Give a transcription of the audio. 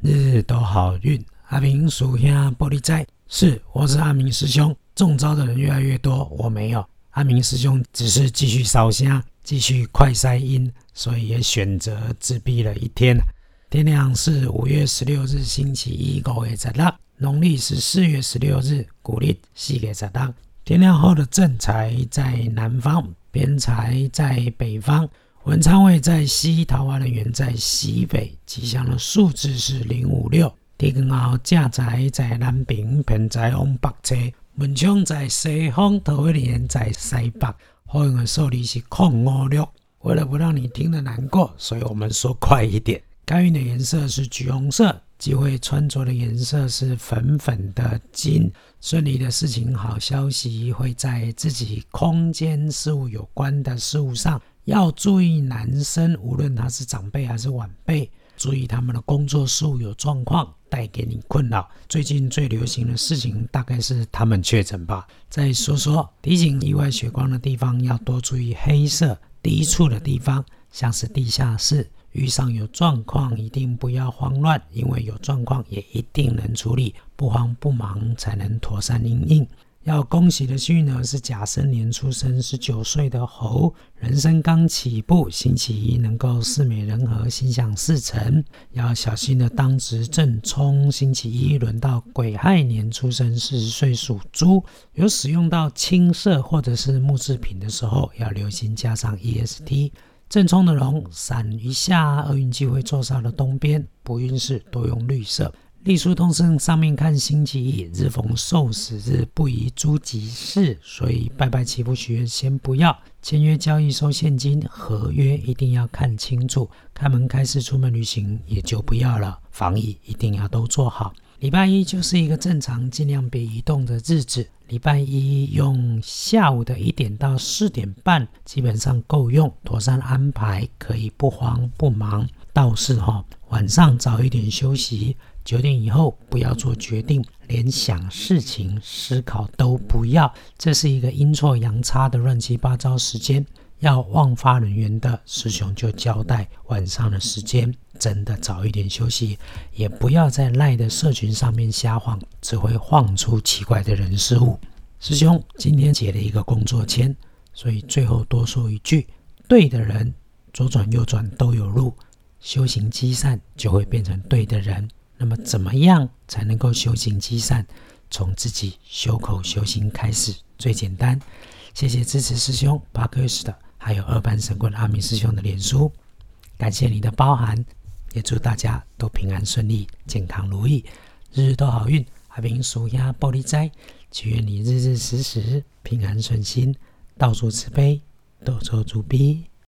日日都好运。阿明属兄玻璃仔，是，我是阿明师兄。中招的人越来越多，我没有。阿明师兄只是继续烧香，继续快塞音，所以也选择自闭了一天。天亮是五月十六日星期一，五月十六，农历是四月十六日，古历四月十六。天亮后的正财在南方，偏财在北方。文昌位在西，桃花人员在西北，吉祥的数字是零五六。天光后，正宅在南平，偏财往北侧。文昌在西方，桃花人在西北。好运的数字是空五六。为了不让你听得难过，所以我们说快一点。该运的颜色是橘红色，机会穿着的颜色是粉粉的金。顺利的事情，好消息会在自己空间事物有关的事物上。要注意，男生无论他是长辈还是晚辈，注意他们的工作事务有状况，带给你困扰。最近最流行的事情大概是他们确诊吧。再说说提醒意外血光的地方，要多注意黑色低处的地方，像是地下室。遇上有状况，一定不要慌乱，因为有状况也一定能处理。不慌不忙，才能妥善应应。要恭喜的幸运儿是甲申年出生十九岁的猴，人生刚起步，星期一能够四美人和，心想事成。要小心的当值正冲，星期一轮到癸亥年出生四十岁属猪，有使用到青色或者是木制品的时候，要留心加上 EST。正冲的龙闪一下，厄运机会坐上了东边，不运势多用绿色。隶书通胜上面看星期一，日逢受死日，不宜诸吉事，所以拜拜祈福许愿先不要。签约交易收现金，合约一定要看清楚。开门开市出门旅行也就不要了，防疫一定要都做好。礼拜一就是一个正常，尽量别移动的日子。礼拜一用下午的一点到四点半，基本上够用，妥善安排，可以不慌不忙。倒是哈，晚上早一点休息。九点以后不要做决定，连想事情、思考都不要。这是一个阴错阳差的乱七八糟时间。要忘发人员的师兄就交代，晚上的时间真的早一点休息，也不要在赖的社群上面瞎晃，只会晃出奇怪的人事物。师兄今天解了一个工作签，所以最后多说一句：对的人，左转右转都有路，修行积善就会变成对的人。那么，怎么样才能够修行积善？从自己修口修心开始，最简单。谢谢支持师兄巴克斯的，还有二班神棍阿明师兄的脸书，感谢你的包涵，也祝大家都平安顺利、健康如意，日日都好运。阿明属鸭玻璃斋，祈愿你日日时时平安顺心，到处慈悲，多做主逼。